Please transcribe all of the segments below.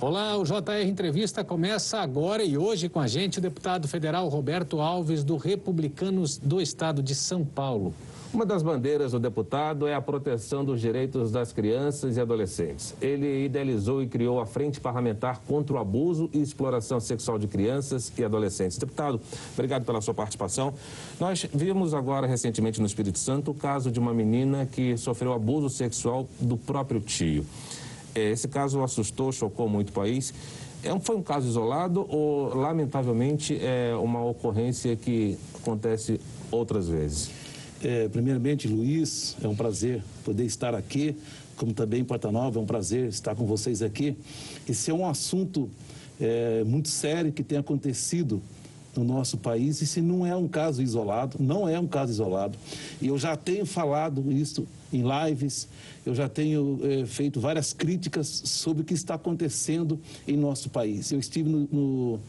Olá, o JR Entrevista começa agora e hoje com a gente o deputado federal Roberto Alves, do Republicanos do Estado de São Paulo. Uma das bandeiras do deputado é a proteção dos direitos das crianças e adolescentes. Ele idealizou e criou a Frente Parlamentar contra o Abuso e Exploração Sexual de Crianças e Adolescentes. Deputado, obrigado pela sua participação. Nós vimos agora, recentemente, no Espírito Santo, o caso de uma menina que sofreu abuso sexual do próprio tio. É, esse caso assustou, chocou muito o país. É foi um caso isolado ou, lamentavelmente, é uma ocorrência que acontece outras vezes? É, primeiramente, Luiz, é um prazer poder estar aqui, como também Porta Nova, é um prazer estar com vocês aqui. Esse é um assunto é, muito sério que tem acontecido no nosso país. Esse não é um caso isolado, não é um caso isolado. E eu já tenho falado isso em lives, eu já tenho é, feito várias críticas sobre o que está acontecendo em nosso país. Eu estive no, no,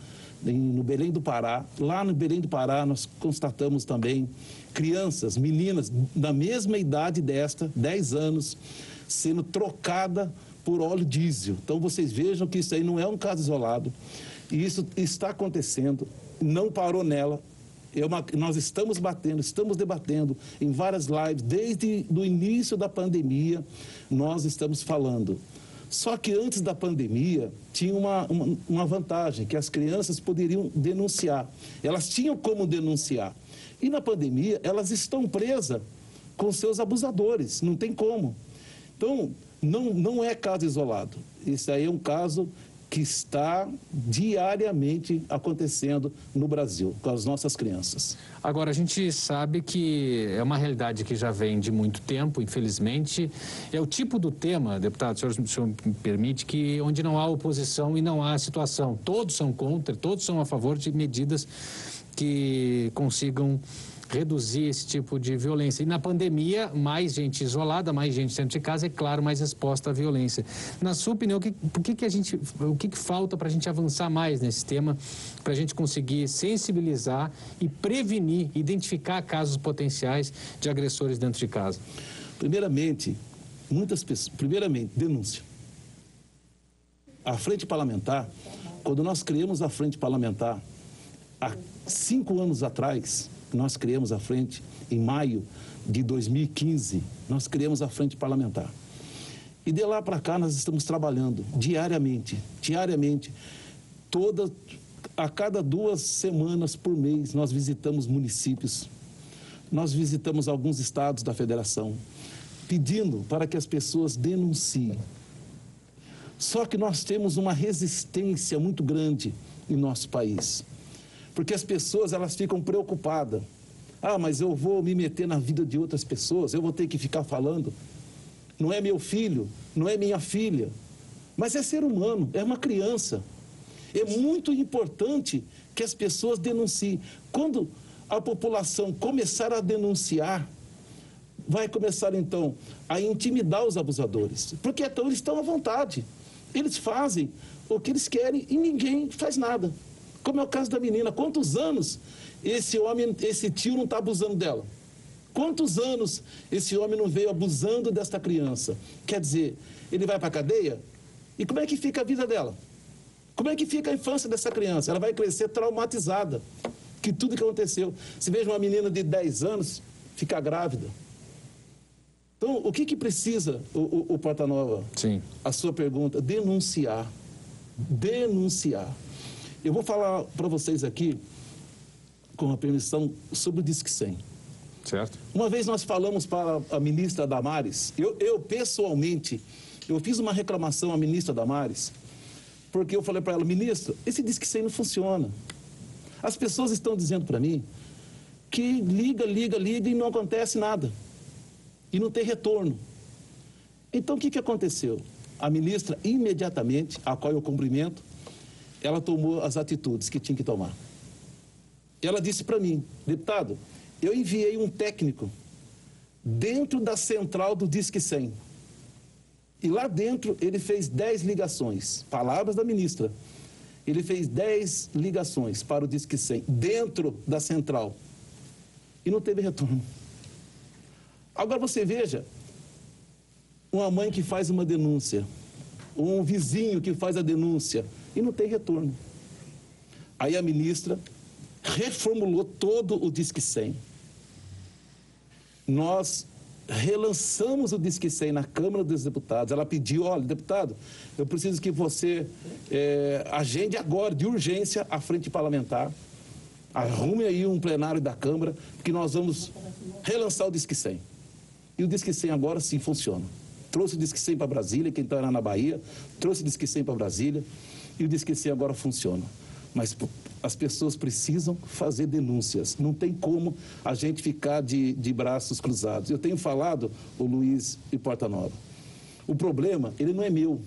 no Belém do Pará. Lá no Belém do Pará, nós constatamos também crianças, meninas da mesma idade desta, 10 anos, sendo trocada por óleo diesel. Então vocês vejam que isso aí não é um caso isolado. E isso está acontecendo não parou nela. É uma, nós estamos batendo, estamos debatendo em várias lives, desde o início da pandemia, nós estamos falando. Só que antes da pandemia, tinha uma, uma, uma vantagem, que as crianças poderiam denunciar. Elas tinham como denunciar. E na pandemia, elas estão presas com seus abusadores, não tem como. Então, não, não é caso isolado. Isso aí é um caso que está diariamente acontecendo no Brasil com as nossas crianças. Agora, a gente sabe que é uma realidade que já vem de muito tempo, infelizmente. É o tipo do tema, deputado, o senhor, o senhor me permite, que onde não há oposição e não há situação. Todos são contra, todos são a favor de medidas que consigam reduzir esse tipo de violência. E na pandemia, mais gente isolada, mais gente dentro de casa, é claro, mais exposta à violência. Na sua opinião, o que, que, que a gente, o que, que falta para a gente avançar mais nesse tema, para a gente conseguir sensibilizar e prevenir, identificar casos potenciais de agressores dentro de casa? Primeiramente, muitas pessoas, primeiramente, denúncia. A frente parlamentar, quando nós criamos a frente parlamentar, há cinco anos atrás, nós criamos a frente em maio de 2015, nós criamos a frente parlamentar. E de lá para cá nós estamos trabalhando diariamente, diariamente, toda a cada duas semanas por mês nós visitamos municípios, nós visitamos alguns estados da federação, pedindo para que as pessoas denunciem. Só que nós temos uma resistência muito grande em nosso país. Porque as pessoas elas ficam preocupadas. Ah, mas eu vou me meter na vida de outras pessoas, eu vou ter que ficar falando. Não é meu filho, não é minha filha. Mas é ser humano, é uma criança. É muito importante que as pessoas denunciem. Quando a população começar a denunciar, vai começar então a intimidar os abusadores. Porque então eles estão à vontade. Eles fazem o que eles querem e ninguém faz nada. Como é o caso da menina. Quantos anos esse homem, esse tio não está abusando dela? Quantos anos esse homem não veio abusando desta criança? Quer dizer, ele vai para a cadeia? E como é que fica a vida dela? Como é que fica a infância dessa criança? Ela vai crescer traumatizada. Que tudo que aconteceu. Se veja uma menina de 10 anos ficar grávida. Então, o que, que precisa o, o, o Porta Nova? Sim. A sua pergunta, denunciar. Denunciar. Eu vou falar para vocês aqui, com a permissão, sobre o Disque 100. Certo. Uma vez nós falamos para a ministra Damares, eu, eu pessoalmente, eu fiz uma reclamação à ministra Damares, porque eu falei para ela, ministra, esse Disque 100 não funciona. As pessoas estão dizendo para mim que liga, liga, liga e não acontece nada. E não tem retorno. Então o que, que aconteceu? A ministra, imediatamente, a qual eu cumprimento, ela tomou as atitudes que tinha que tomar. Ela disse para mim, deputado, eu enviei um técnico dentro da central do Disque 100. E lá dentro ele fez 10 ligações, palavras da ministra. Ele fez 10 ligações para o Disque 100, dentro da central. E não teve retorno. Agora você veja, uma mãe que faz uma denúncia, um vizinho que faz a denúncia e não tem retorno. Aí a ministra reformulou todo o Disque 100. Nós relançamos o Disque 100 na Câmara dos Deputados. Ela pediu, olha, deputado, eu preciso que você é, agende agora, de urgência, a frente parlamentar. Arrume aí um plenário da Câmara, porque nós vamos relançar o Disque 100. E o Disque 100 agora sim funciona. Trouxe o Disque 100 para Brasília, quem está na Bahia, trouxe o Disque 100 para Brasília, e o Disque 100 agora funciona. Mas as pessoas precisam fazer denúncias. Não tem como a gente ficar de, de braços cruzados. Eu tenho falado, o Luiz e Porta Nova, o problema, ele não é meu.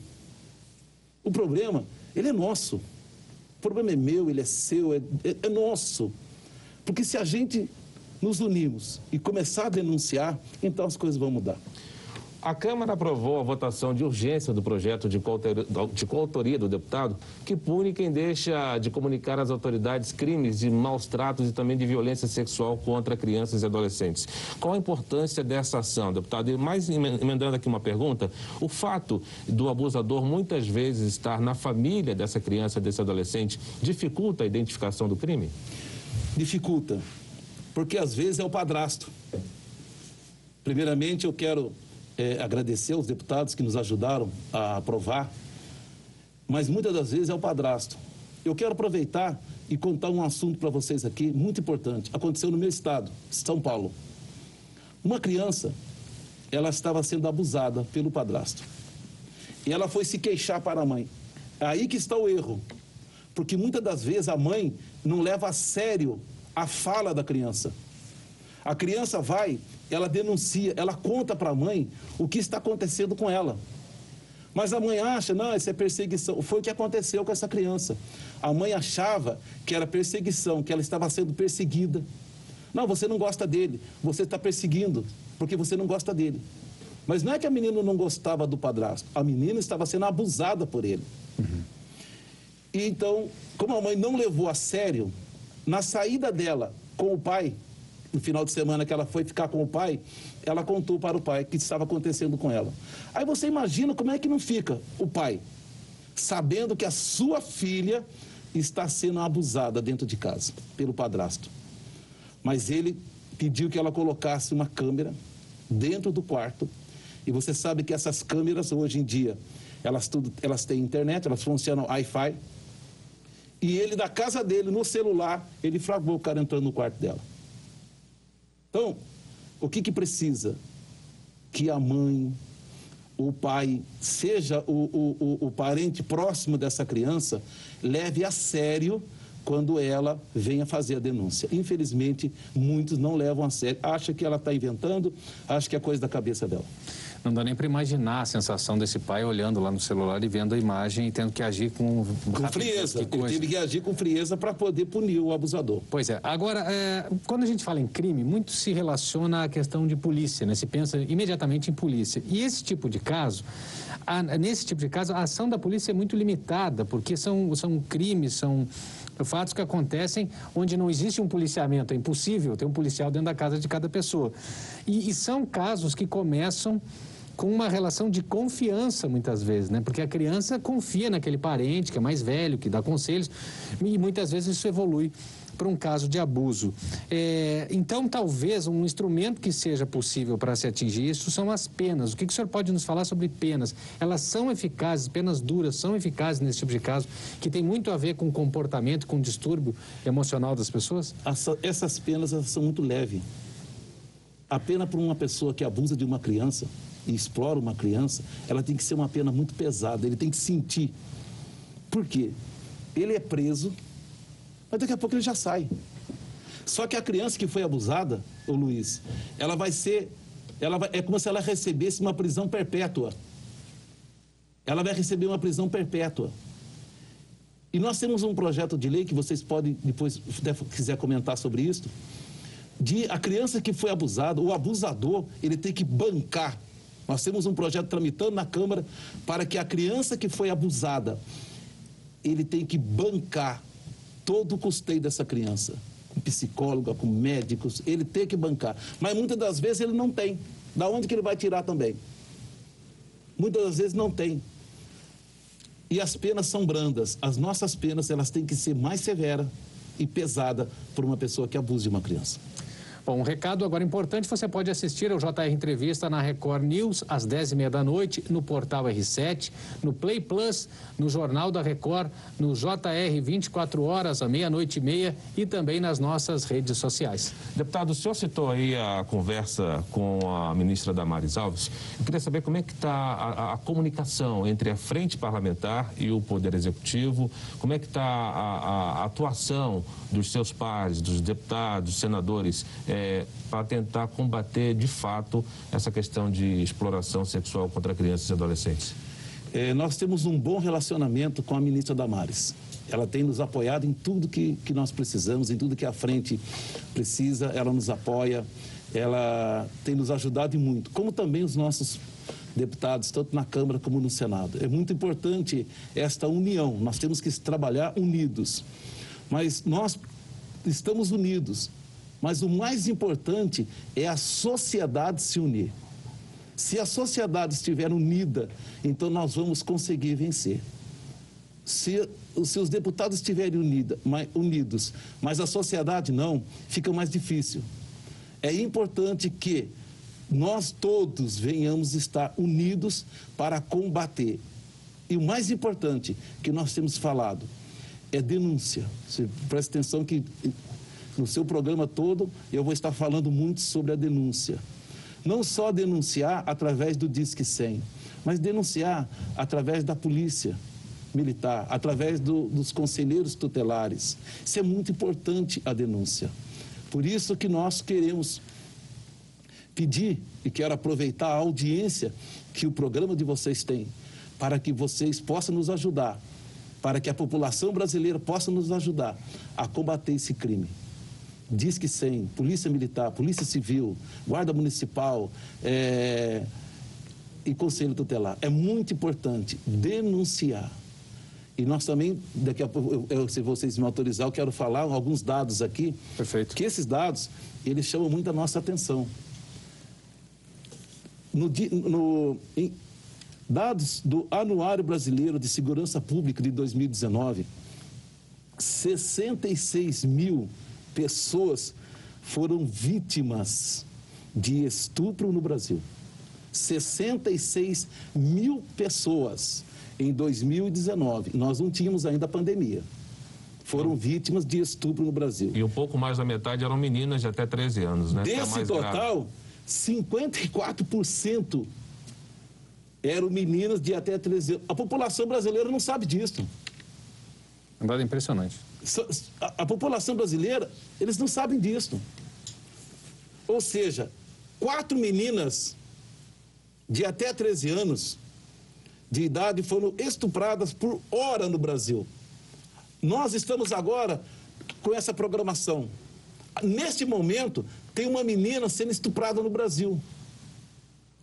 O problema, ele é nosso. O problema é meu, ele é seu, é, é, é nosso. Porque se a gente nos unirmos e começar a denunciar, então as coisas vão mudar. A Câmara aprovou a votação de urgência do projeto de coautoria do deputado que pune quem deixa de comunicar às autoridades crimes de maus tratos e também de violência sexual contra crianças e adolescentes. Qual a importância dessa ação, deputado? E mais emendando aqui uma pergunta, o fato do abusador muitas vezes estar na família dessa criança, desse adolescente, dificulta a identificação do crime? Dificulta, porque às vezes é o padrasto. Primeiramente, eu quero é, agradecer aos deputados que nos ajudaram a aprovar, mas muitas das vezes é o padrasto. Eu quero aproveitar e contar um assunto para vocês aqui muito importante. Aconteceu no meu estado, São Paulo. Uma criança, ela estava sendo abusada pelo padrasto. E ela foi se queixar para a mãe. Aí que está o erro. Porque muitas das vezes a mãe não leva a sério a fala da criança. A criança vai, ela denuncia, ela conta para a mãe o que está acontecendo com ela. Mas a mãe acha, não, isso é perseguição. Foi o que aconteceu com essa criança. A mãe achava que era perseguição, que ela estava sendo perseguida. Não, você não gosta dele, você está perseguindo, porque você não gosta dele. Mas não é que a menina não gostava do padrasto, a menina estava sendo abusada por ele. Uhum. E então, como a mãe não levou a sério, na saída dela com o pai, no final de semana que ela foi ficar com o pai, ela contou para o pai o que estava acontecendo com ela. Aí você imagina como é que não fica o pai, sabendo que a sua filha está sendo abusada dentro de casa pelo padrasto. Mas ele pediu que ela colocasse uma câmera dentro do quarto. E você sabe que essas câmeras hoje em dia, elas, tudo, elas têm internet, elas funcionam Wi-Fi. E ele, da casa dele, no celular, ele flagrou o cara entrando no quarto dela. Então, o que, que precisa? Que a mãe, o pai, seja o, o, o, o parente próximo dessa criança, leve a sério quando ela venha fazer a denúncia. Infelizmente, muitos não levam a sério, acham que ela está inventando, acham que é coisa da cabeça dela. Não dá nem para imaginar a sensação desse pai olhando lá no celular e vendo a imagem e tendo que agir com... Com frieza. Ele teve que agir com frieza para poder punir o abusador. Pois é. Agora, é, quando a gente fala em crime, muito se relaciona à questão de polícia, né? Se pensa imediatamente em polícia. E esse tipo de caso, a, nesse tipo de caso, a ação da polícia é muito limitada, porque são, são crimes, são fatos que acontecem onde não existe um policiamento, é impossível ter um policial dentro da casa de cada pessoa. E, e são casos que começam com uma relação de confiança muitas vezes, né? Porque a criança confia naquele parente que é mais velho, que dá conselhos, e muitas vezes isso evolui para um caso de abuso. É, então, talvez um instrumento que seja possível para se atingir isso são as penas. O que, que o senhor pode nos falar sobre penas? Elas são eficazes, penas duras são eficazes nesse tipo de caso, que tem muito a ver com o comportamento, com o distúrbio emocional das pessoas? essas penas são muito leves. A pena para uma pessoa que abusa de uma criança e explora uma criança, ela tem que ser uma pena muito pesada, ele tem que sentir. Por quê? Ele é preso, mas daqui a pouco ele já sai. Só que a criança que foi abusada, o Luiz, ela vai ser, ela vai, é como se ela recebesse uma prisão perpétua. Ela vai receber uma prisão perpétua. E nós temos um projeto de lei que vocês podem depois, se quiser comentar sobre isso, de a criança que foi abusada, o abusador, ele tem que bancar nós temos um projeto tramitando na Câmara para que a criança que foi abusada, ele tem que bancar todo o custeio dessa criança, com psicóloga, com médicos, ele tem que bancar. Mas muitas das vezes ele não tem. Da onde que ele vai tirar também? Muitas das vezes não tem. E as penas são brandas. As nossas penas, elas têm que ser mais severas e pesada por uma pessoa que abuse de uma criança. Bom, um recado agora importante, você pode assistir ao JR Entrevista na Record News às 10h30 da noite, no portal R7, no Play Plus, no Jornal da Record, no JR 24 horas, à meia-noite e meia e também nas nossas redes sociais. Deputado, o senhor citou aí a conversa com a ministra Damares Alves. Eu queria saber como é que está a, a, comunicação entre a frente parlamentar e o Poder Executivo, como é que está a, a atuação dos seus pares, dos deputados, senadores, é, para tentar combater de fato essa questão de exploração sexual contra crianças e adolescentes? É, nós temos um bom relacionamento com a ministra Damares. Ela tem nos apoiado em tudo que, que nós precisamos, em tudo que a frente precisa, ela nos apoia, ela tem nos ajudado muito, como também os nossos deputados, tanto na Câmara como no Senado. É muito importante esta união, nós temos que trabalhar unidos. Mas nós estamos unidos, mas o mais importante é a sociedade se unir. Se a sociedade estiver unida, então nós vamos conseguir vencer. Se os seus deputados estiverem unida, unidos, mas a sociedade não, fica mais difícil. É importante que nós todos venhamos estar unidos para combater. E o mais importante que nós temos falado é denúncia. Você presta atenção que no seu programa todo, eu vou estar falando muito sobre a denúncia. Não só denunciar através do Disque 100, mas denunciar através da polícia militar, através do, dos conselheiros tutelares. Isso é muito importante a denúncia. Por isso que nós queremos pedir e quero aproveitar a audiência que o programa de vocês tem, para que vocês possam nos ajudar, para que a população brasileira possa nos ajudar a combater esse crime. Disque 100, Polícia Militar, Polícia Civil, Guarda Municipal é, e Conselho Tutelar. É muito importante denunciar. E nós também, daqui a pouco, eu, se vocês me autorizar, eu quero falar alguns dados aqui. Perfeito. Que esses dados, eles chamam muito a nossa atenção. No, no, em, dados do Anuário Brasileiro de Segurança Pública de 2019, 66 mil pessoas foram vítimas de estupro no Brasil. 66 mil pessoas em 2019. Nós não tínhamos ainda a pandemia. Foram vítimas de estupro no Brasil. E um pouco mais da metade eram meninas de até 13 anos, né? Desse é total, grave. 54% eram meninas de até 13 anos. A população brasileira não sabe disso. Um dado impressionante. A, a população brasileira, eles não sabem disso. Ou seja, quatro meninas de até 13 anos de idade foram estupradas por hora no Brasil. Nós estamos agora com essa programação. Neste momento, tem uma menina sendo estuprada no Brasil.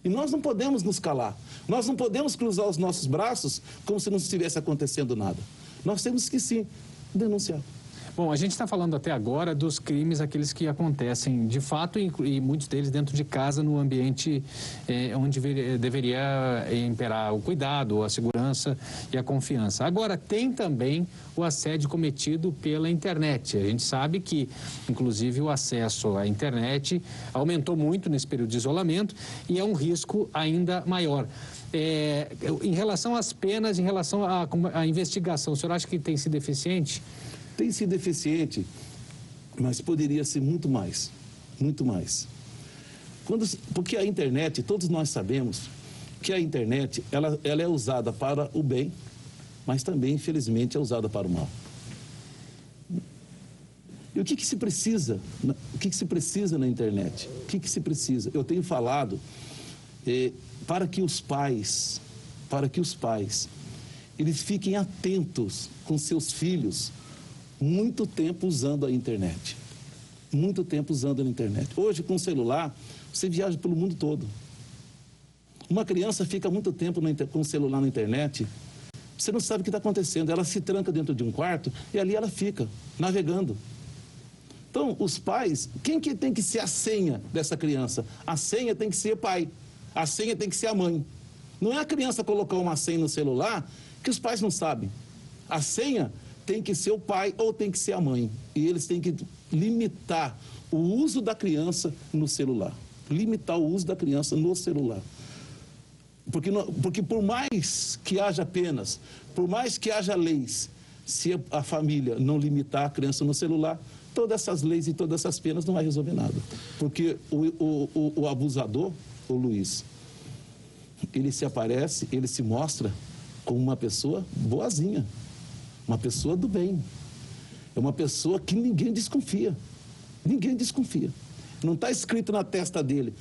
E nós não podemos nos calar. Nós não podemos cruzar os nossos braços como se não estivesse acontecendo nada. Nós temos que sim denunciar. Bom, a gente está falando até agora dos crimes, aqueles que acontecem de fato e, muitos deles dentro de casa, no ambiente eh, onde deveria imperar o cuidado, a segurança e a confiança. Agora, tem também o assédio cometido pela internet. A gente sabe que, inclusive, o acesso à internet aumentou muito nesse período de isolamento e é um risco ainda maior. É, em relação às penas, em relação à, à investigação, o senhor acha que tem sido eficiente? Tem sido eficiente, mas poderia ser muito mais, muito mais. Quando, porque a internet, todos nós sabemos que a internet ela, ela é usada para o bem, mas também, infelizmente, é usada para o mal. E o que, que se precisa? O que, que se precisa na internet? O que, que se precisa? Eu tenho falado eh, para que os pais, para que os pais, eles fiquem atentos com seus filhos muito tempo usando a internet. Muito tempo usando a internet. Hoje, com o celular, você viaja pelo mundo todo. Uma criança fica muito tempo com o celular na internet, você não sabe o que está acontecendo. Ela se tranca dentro de um quarto e ali ela fica, navegando. Então, os pais, quem que tem que ser a senha dessa criança? A senha tem que ser pai. A senha tem que ser a mãe. Não é a criança colocar uma senha no celular que os pais não sabem. A senha tem que ser o pai ou tem que ser a mãe. E eles têm que limitar o uso da criança no celular. Limitar o uso da criança no celular. Porque, porque por mais que haja penas, por mais que haja leis, se a família não limitar a criança no celular, todas essas leis e todas essas penas não vai resolver nada. Porque o, o, o, o abusador, o Luiz, ele se aparece, ele se mostra como uma pessoa boazinha, uma pessoa do bem. É uma pessoa que ninguém desconfia. Ninguém desconfia. Não está escrito na testa dele,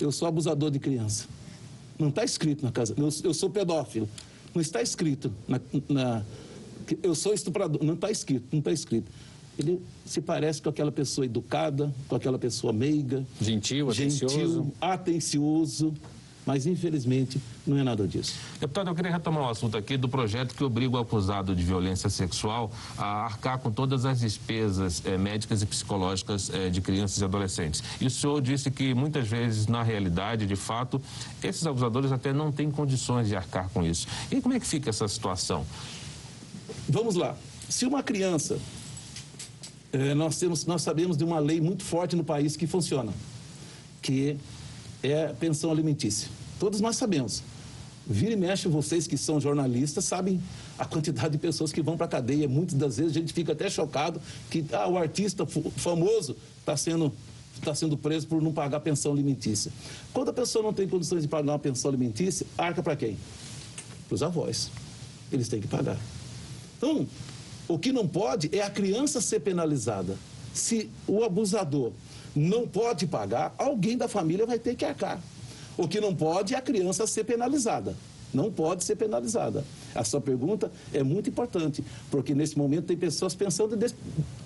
eu sou abusador de criança. Não está escrito na casa, eu, eu, sou pedófilo. Não está escrito na, na eu sou estuprador. Não está escrito, não está escrito. Ele se parece com aquela pessoa educada, com aquela pessoa meiga, gentil, atencioso, gentil, atencioso mas, infelizmente, não é nada disso. Deputado, eu queria retomar um assunto aqui do projeto que obriga o acusado de violência sexual a arcar com todas as despesas eh, médicas e psicológicas eh, de crianças e adolescentes. E o senhor disse que, muitas vezes, na realidade, de fato, esses abusadores até não têm condições de arcar com isso. E como é que fica essa situação? Vamos lá. Se uma criança. Eh, nós, temos, nós sabemos de uma lei muito forte no país que funciona, que é pensão alimentícia. Todos nós sabemos. Vira e mexe, vocês que são jornalistas sabem a quantidade de pessoas que vão para a cadeia. Muitas das vezes a gente fica até chocado que ah, o artista famoso está sendo, tá sendo preso por não pagar pensão alimentícia. Quando a pessoa não tem condições de pagar uma pensão alimentícia, arca para quem? Para os avós. Eles têm que pagar. Então, o que não pode é a criança ser penalizada. Se o abusador não pode pagar, alguém da família vai ter que arcar. O que não pode é a criança ser penalizada. Não pode ser penalizada. A sua pergunta é muito importante, porque nesse momento tem pessoas pensando desse,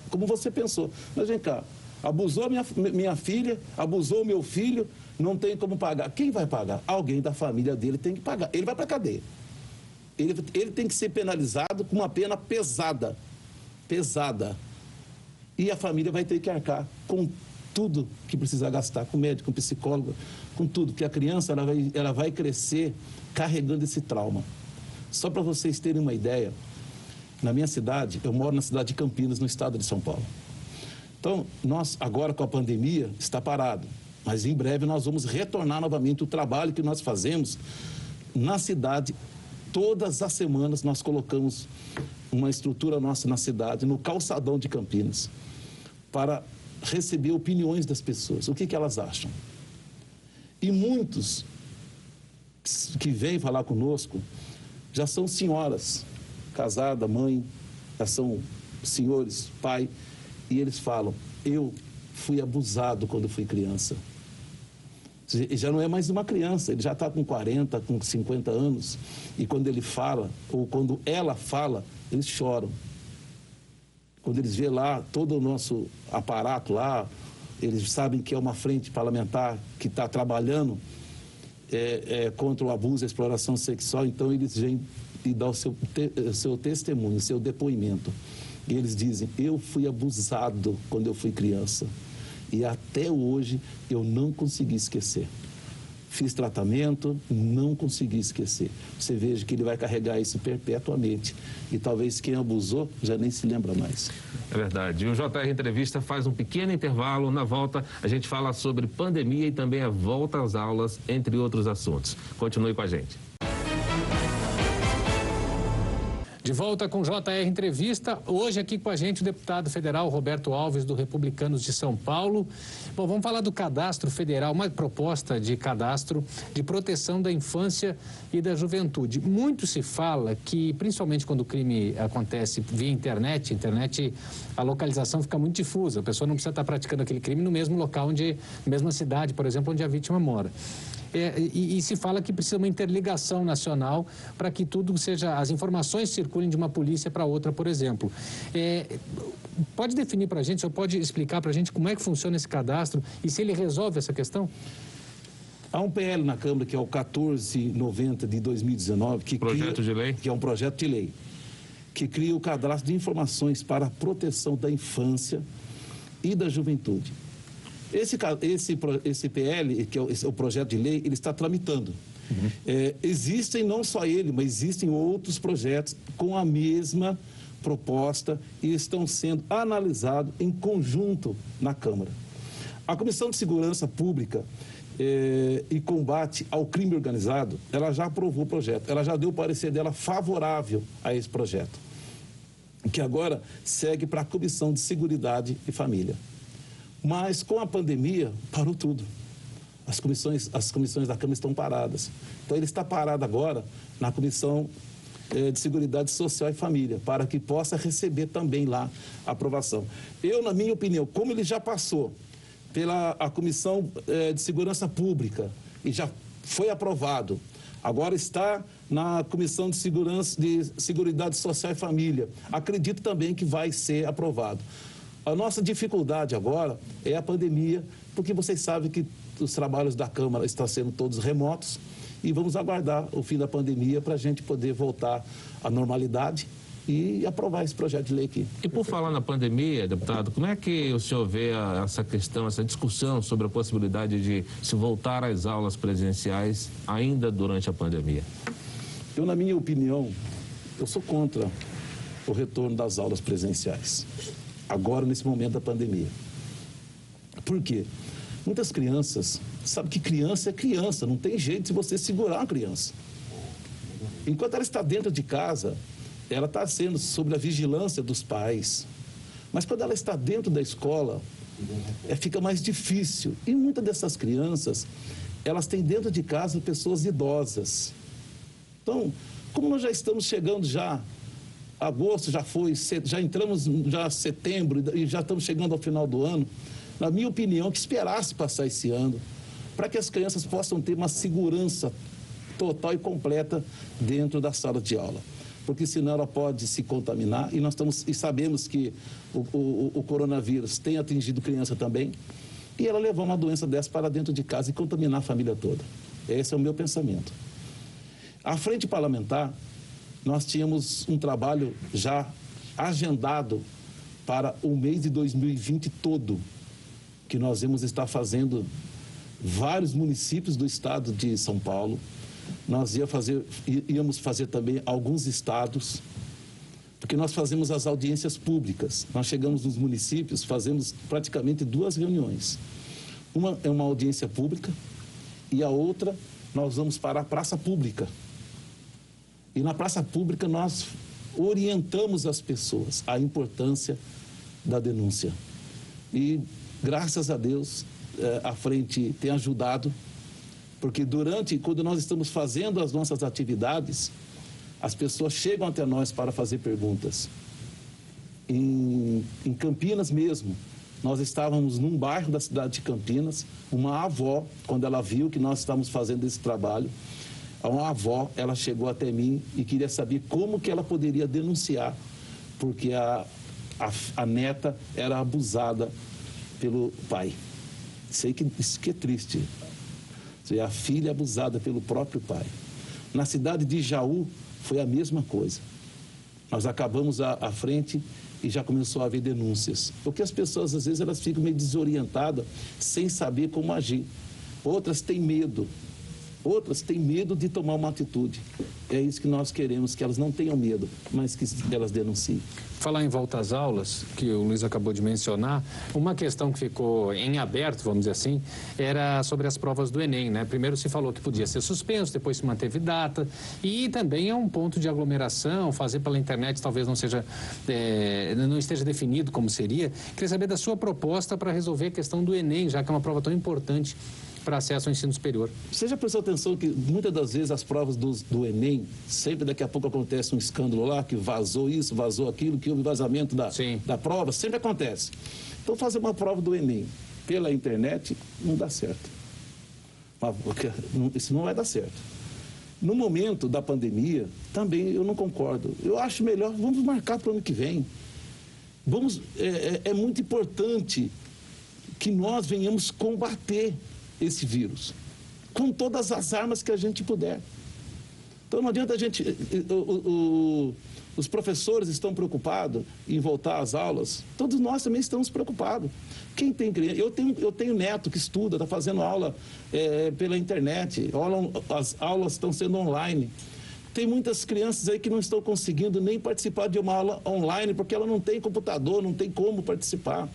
como você pensou. Mas vem cá, abusou minha, minha filha, abusou meu filho, não tem como pagar. Quem vai pagar? Alguém da família dele tem que pagar. Ele vai para a cadeia. Ele, ele tem que ser penalizado com uma pena pesada. Pesada. E a família vai ter que arcar com tudo que precisa gastar, com médico, com psicólogo, com tudo, que a criança ela vai, ela vai crescer carregando esse trauma. Só para vocês terem uma ideia, na minha cidade, eu moro na cidade de Campinas, no estado de São Paulo. Então, nós agora com a pandemia está parado, mas em breve nós vamos retornar novamente o trabalho que nós fazemos na cidade. Todas as semanas nós colocamos uma estrutura nossa na cidade, no calçadão de Campinas, para receber opiniões das pessoas, o que, que elas acham. E muitos que vêm falar conosco já são senhoras, casada, mãe, já são senhores, pai, e eles falam: Eu fui abusado quando fui criança. Já não é mais uma criança, ele já está com 40, com 50 anos, e quando ele fala, ou quando ela fala, eles choram quando eles vê lá todo o nosso aparato lá, eles sabem que é uma frente parlamentar que está trabalhando é, é, contra o abuso e a exploração sexual, então eles vêm e dão o seu, te, seu testemunho, o seu depoimento. E eles dizem: Eu fui abusado quando eu fui criança. E até hoje eu não consegui esquecer fiz tratamento, não consegui esquecer. Você veja que ele vai carregar isso perpetuamente. E talvez quem abusou já nem se lembra mais. É verdade. O JR Entrevista faz um pequeno intervalo. Na volta, a gente fala sobre pandemia e também a volta às aulas, entre outros assuntos. Continue com a gente. De volta com JR Entrevista. Hoje aqui com a gente o deputado federal Roberto Alves, do Republicanos de São Paulo. Bom, vamos falar do cadastro federal, uma proposta de cadastro de proteção da infância e da juventude. Muito se fala que, principalmente quando o crime acontece via internet, internet, a localização fica muito difusa. A pessoa não precisa estar praticando aquele crime no mesmo local, onde, mesma cidade, por exemplo, onde a vítima mora. É, e, e, se fala que precisa uma interligação nacional para que tudo seja, as informações circulem de uma polícia para outra, por exemplo. É, pode definir para a gente, ou pode explicar para a gente como é que funciona esse cadastro e se ele resolve essa questão? Há um PL na Câmara que é o 1490 de 2019 que projeto cria, de lei que é um projeto de lei que cria o cadastro de informações para a proteção da infância e da juventude. Esse, esse, esse PL, que é o, o projeto de lei, ele está tramitando. Uhum. É, existem não só ele, mas existem outros projetos com a mesma proposta e estão sendo analisados em conjunto na Câmara. A Comissão de Segurança Pública eh, e Combate ao Crime Organizado, ela já aprovou o projeto, ela já deu o parecer dela favorável a esse projeto, que agora segue para a Comissão de Seguridade e Família. Mas com a pandemia, parou tudo. As comissões, as comissões da Câmara estão paradas. Então ele está parado agora na Comissão eh, de Seguridade Social e Família, para que possa receber também lá a aprovação. Eu, na minha opinião, como ele já passou pela a Comissão eh, de Segurança Pública e já foi aprovado. Agora está na Comissão de Segurança de Seguridade Social e Família. Acredito também que vai ser aprovado. A nossa dificuldade agora é a pandemia, porque vocês sabem que os trabalhos da Câmara estão sendo todos remotos e vamos aguardar o fim da pandemia para a gente poder voltar à normalidade e aprovar esse projeto de lei aqui. E por falar na pandemia, deputado, como é que o senhor vê a, essa questão, essa discussão sobre a possibilidade de se voltar às aulas presenciais ainda durante a pandemia? Eu, na minha opinião, eu sou contra o retorno das aulas presenciais, agora nesse momento da pandemia. Por quê? Muitas crianças, sabe que criança é criança, não tem jeito de você segurar uma criança. Enquanto ela está dentro de casa, ela está sendo sob a vigilância dos pais. Mas quando ela está dentro da escola, é, fica mais difícil. E muitas dessas crianças, elas têm dentro de casa pessoas idosas. Então, como nós já estamos chegando já, agosto já foi, já entramos já setembro e já estamos chegando ao final do ano, na minha opinião, que esperasse passar esse ano, para que as crianças possam ter uma segurança total e completa dentro da sala de aula porque senão ela pode se contaminar e nós estamos e sabemos que o, o, o coronavírus tem atingido criança também e ela levar uma doença dessa para dentro de casa e contaminar a família toda. Esse é o meu pensamento. À frente parlamentar, nós tínhamos um trabalho já agendado para o mês de 2020 todo, que nós vamos estar fazendo vários municípios do estado de São Paulo, nós ia fazer, íamos fazer também alguns estados, porque nós fazemos as audiências públicas. Nós chegamos nos municípios, fazemos praticamente duas reuniões. Uma é uma audiência pública e a outra nós vamos para a praça pública. E na praça pública nós orientamos as pessoas a importância da denúncia. E graças a Deus, eh, a frente tem ajudado porque durante, quando nós estamos fazendo as nossas atividades, as pessoas chegam até nós para fazer perguntas. Em, em Campinas mesmo, nós estávamos num bairro da cidade de Campinas, uma avó, quando ela viu que nós estávamos fazendo esse trabalho, uma avó, ela chegou até mim e queria saber como que ela poderia denunciar, porque a, a, a neta era abusada pelo pai. Sei que isso que é triste é a filha abusada pelo próprio pai. Na cidade de Jaú foi a mesma coisa. Nós acabamos à frente e já começou a haver denúncias. Porque as pessoas, às vezes, elas ficam meio desorientadas, sem saber como agir. Outras têm medo. Outras têm medo de tomar uma atitude. É isso que nós queremos, que elas não tenham medo, mas que elas denunciem. Falar em volta às aulas, que o Luiz acabou de mencionar, uma questão que ficou em aberto, vamos dizer assim, era sobre as provas do Enem, né? Primeiro se falou que podia ser suspenso, depois se manteve data, e também é um ponto de aglomeração, fazer pela internet talvez não seja, é, não esteja definido como seria. Queria saber da sua proposta para resolver a questão do Enem, já que é uma prova tão importante para acesso ao ensino superior. Você já prestou atenção que muitas das vezes as provas do, do Enem, sempre daqui a pouco acontece um escândalo lá, que vazou isso, vazou aquilo, que houve vazamento da, da prova, sempre acontece. Então fazer uma prova do Enem pela internet não dá certo. Isso não vai dar certo. No momento da pandemia, também eu não concordo. Eu acho melhor, vamos marcar para o ano que vem. Vamos, é, é, é muito importante que nós venhamos combater esse vírus, com todas as armas que a gente puder. Então não adianta a gente. O, o, Os professores estão preocupados em voltar às aulas. Todos nós também estamos preocupados. Quem tem criança? Eu tenho, eu tenho neto que estuda, está fazendo aula é, pela internet. As aulas estão sendo online. Tem muitas crianças aí que não estão conseguindo nem participar de uma aula online porque ela não tem computador, não tem como participar.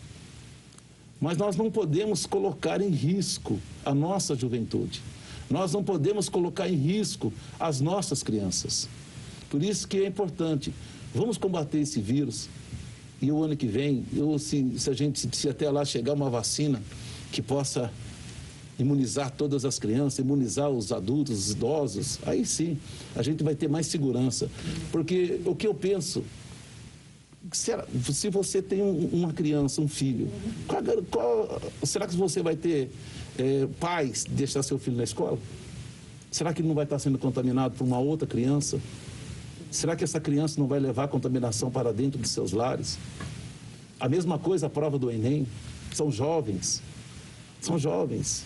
Mas nós não podemos colocar em risco a nossa juventude. Nós não podemos colocar em risco as nossas crianças. Por isso que é importante, vamos combater esse vírus. E o ano que vem, eu, se, se a gente, se até lá chegar uma vacina que possa imunizar todas as crianças, imunizar os adultos, os idosos, aí sim a gente vai ter mais segurança. Porque o que eu penso, será, se você tem um, uma criança, um filho, qual, qual, será que você vai ter é, pais deixar seu filho na escola? Será que ele não vai estar sendo contaminado por uma outra criança? Será que essa criança não vai levar a contaminação para dentro de seus lares? A mesma coisa a prova do Enem. São jovens. São jovens.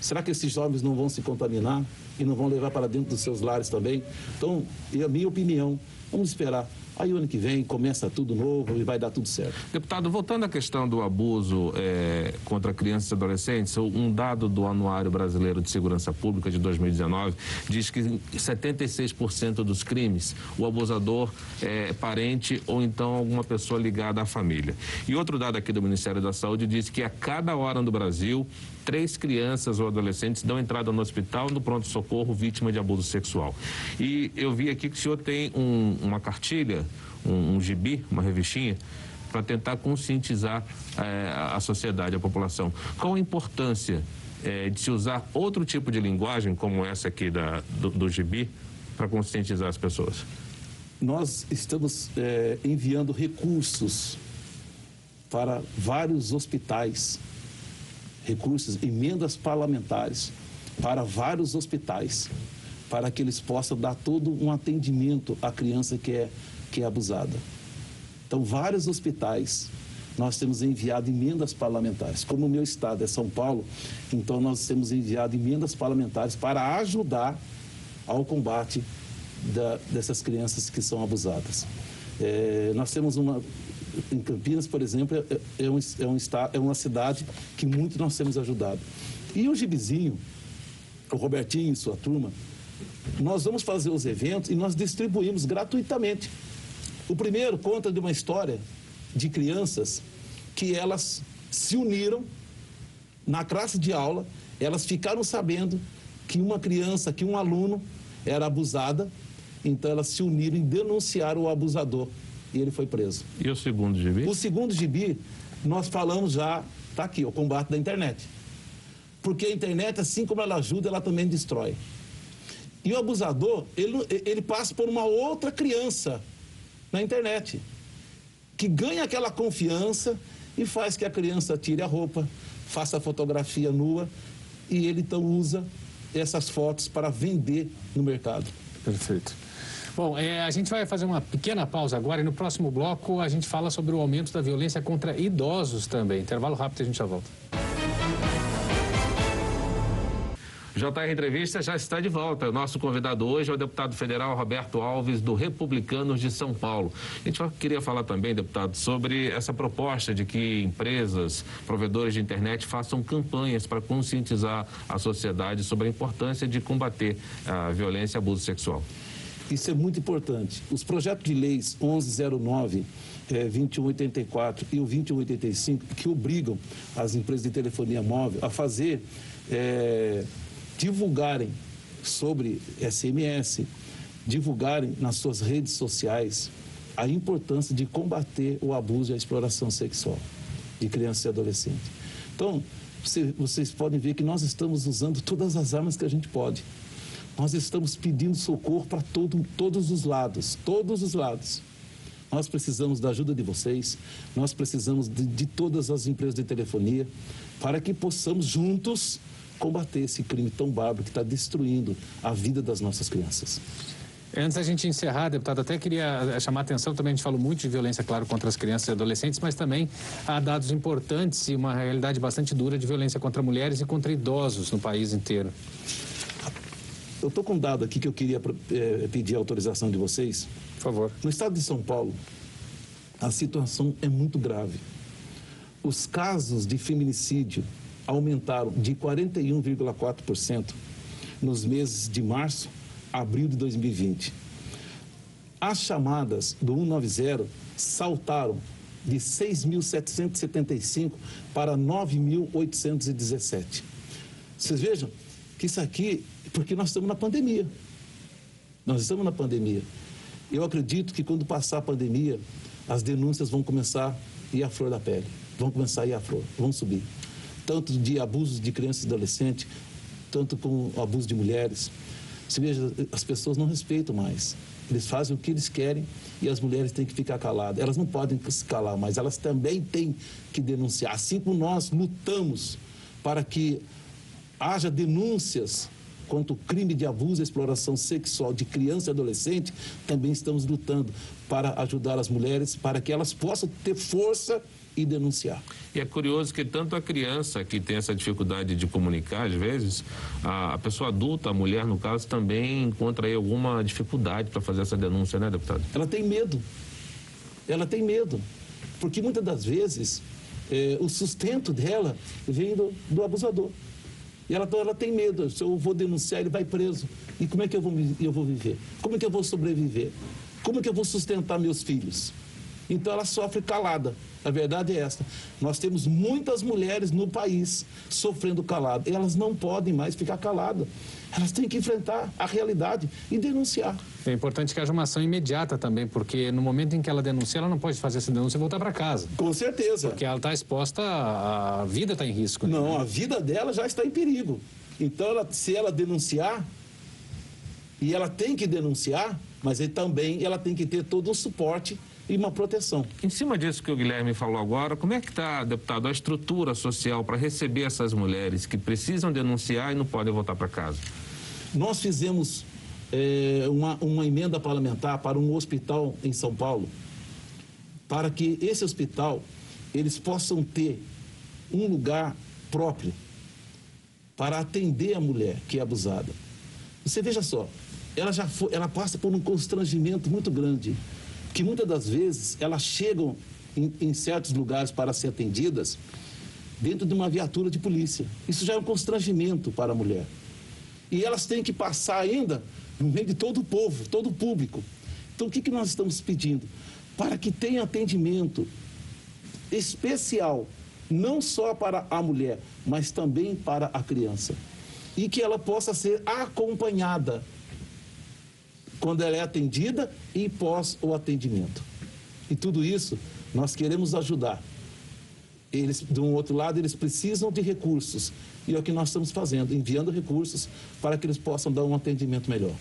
Será que esses jovens não vão se contaminar e não vão levar para dentro dos seus lares também? Então, a minha opinião, vamos esperar. Aí o ano que vem começa tudo novo e vai dar tudo certo. Deputado, voltando à questão do abuso é, contra crianças e adolescentes, um dado do Anuário Brasileiro de Segurança Pública de 2019 diz que 76% dos crimes o abusador é parente ou então alguma pessoa ligada à família. E outro dado aqui do Ministério da Saúde diz que a cada hora no Brasil, três crianças ou adolescentes dão entrada no hospital no pronto-socorro vítima de abuso sexual. E eu vi aqui que o senhor tem um, uma cartilha um, um gibi, uma revistinha, para tentar conscientizar é, a sociedade, a população. Qual a importância é, de se usar outro tipo de linguagem, como essa aqui da, do, do gibi, para conscientizar as pessoas? Nós estamos é, enviando recursos para vários hospitais, recursos, emendas parlamentares para vários hospitais, para que eles possam dar todo um atendimento à criança que é que é abusada. Então, vários hospitais nós temos enviado emendas parlamentares. Como o meu estado é São Paulo, então nós temos enviado emendas parlamentares para ajudar ao combate da, dessas crianças que são abusadas. É, nós temos uma. Em Campinas, por exemplo, é, é, um, é, um é uma cidade que muito nós temos ajudado. E o Gibizinho, o Robertinho e sua turma, nós vamos fazer os eventos e nós distribuímos gratuitamente o primeiro conta de uma história de crianças que elas se uniram na classe de aula, elas ficaram sabendo que uma criança, que um aluno era abusada, então elas se uniram e denunciaram o abusador e ele foi preso. E o segundo gibi? O segundo gibi, nós falamos já, está aqui, o combate da internet. Porque a internet, assim como ela ajuda, ela também destrói. E o abusador, ele, ele passa por uma outra criança na internet, que ganha aquela confiança e faz que a criança tire a roupa, faça a fotografia nua e ele então usa essas fotos para vender no mercado. Perfeito. Bom, é, a gente vai fazer uma pequena pausa agora e no próximo bloco a gente fala sobre o aumento da violência contra idosos também. Intervalo rápido e a gente já volta. JR Entrevista já está de volta. O nosso convidado hoje é o deputado federal Roberto Alves, do Republicanos de São Paulo. A gente queria falar também, deputado, sobre essa proposta de que empresas, provedores de internet façam campanhas para conscientizar a sociedade sobre a importância de combater a violência e abuso sexual. Isso é muito importante. Os projetos de leis 1109 é, 2184 e o 2185, que obrigam as empresas de telefonia móvel a fazer é, divulgarem sobre SMS, divulgarem nas suas redes sociais a importância de combater o abuso e a exploração sexual de crianças e adolescentes. Então, vocês podem ver que nós estamos usando todas as armas que a gente pode. Nós estamos pedindo socorro para todo, todos os lados, todos os lados. Nós precisamos da ajuda de vocês, nós precisamos de, de todas as empresas de telefonia, para que possamos juntos combater esse crime tão bárbaro que está destruindo a vida das nossas crianças. Antes da gente encerrar, deputado, até queria eh, chamar a atenção, também a gente falou muito de violência, claro, contra as crianças e adolescentes, mas também há dados importantes e uma realidade bastante dura de violência contra mulheres e contra idosos no país inteiro. Eu estou com um dado aqui que eu queria é, pedir a autorização de vocês. Por favor. No estado de São Paulo, a situação é muito grave. Os casos de feminicídio aumentaram de 41,4% nos meses de março a abril de 2020. As chamadas do 190 saltaram de 6.775 para 9.817. Vocês vejam que isso aqui, porque nós estamos na pandemia. Nós estamos na pandemia. Eu acredito que quando passar a pandemia, as denúncias vão começar a ir à flor da pele. Vão começar a ir à flor, vão subir. Tanto de abusos de crianças e adolescentes, tanto com abuso de mulheres. Você veja, as pessoas não respeitam mais. Eles fazem o que eles querem e as mulheres têm que ficar caladas. Elas não podem se calar, mas elas também têm que denunciar. Assim como nós lutamos para que haja denúncias quanto crime de abuso e exploração sexual de criança e adolescente, também estamos lutando para ajudar as mulheres, para que elas possam ter força e denunciar. E é curioso que tanto a criança que tem essa dificuldade de comunicar, às vezes, a, pessoa adulta, a mulher, no caso, também encontra aí alguma dificuldade para fazer essa denúncia, né, deputado? Ela tem medo. Ela tem medo. Porque muitas das vezes é, o sustento dela vem do, do abusador. E ela, ela tem medo. Se eu vou denunciar, ele vai preso. E como é que eu vou, eu vou viver? Como é que eu vou sobreviver? Como é que eu vou sustentar meus filhos? Então ela sofre calada. A verdade é essa. Nós temos muitas mulheres no país sofrendo calado. Elas não podem mais ficar caladas. Elas têm que enfrentar a realidade e denunciar. É importante que haja uma ação imediata também, porque no momento em que ela denuncia, ela não pode fazer essa denúncia e voltar para casa. Com certeza. Porque ela está exposta, a vida está em risco. Né? Não, a vida dela já está em perigo. Então, ela, se ela denunciar, e ela tem que denunciar, mas também ela tem que ter todo o suporte e uma proteção. Em cima disso que o Guilherme falou agora, como é que está, deputado, a estrutura social para receber essas mulheres que precisam denunciar e não podem voltar para casa? Nós fizemos é, uma, uma emenda parlamentar para um hospital em São Paulo, para que esse hospital eles possam ter um lugar próprio para atender a mulher que é abusada. Você veja só, ela já foi, ela passa por um constrangimento muito grande que muitas das vezes elas chegam em, em certos lugares para ser atendidas dentro de uma viatura de polícia. Isso já é um constrangimento para a mulher. E elas têm que passar ainda no meio de todo o povo, todo o público. Então, o que, que nós estamos pedindo? Para que tenha atendimento especial, não só para a mulher, mas também para a criança. E que ela possa ser acompanhada quando ela é atendida e pós o atendimento. E tudo isso nós queremos ajudar. Eles, de um outro lado, eles precisam de recursos. E é o que nós estamos fazendo, enviando recursos para que eles possam dar um atendimento melhor.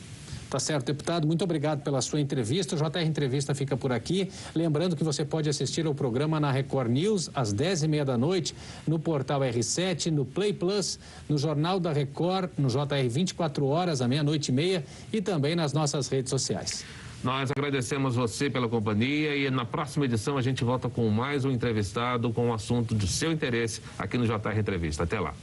Tá certo, deputado. Muito obrigado pela sua entrevista. O JR Entrevista fica por aqui. Lembrando que você pode assistir ao programa na Record News às 10h30 da noite, no portal R7, no Play Plus, no Jornal da Record, no JR 24 horas, à meia-noite e meia e também nas nossas redes sociais. Nós agradecemos você pela companhia e na próxima edição a gente volta com mais um entrevistado com um assunto do seu interesse aqui no JR Entrevista. Até lá.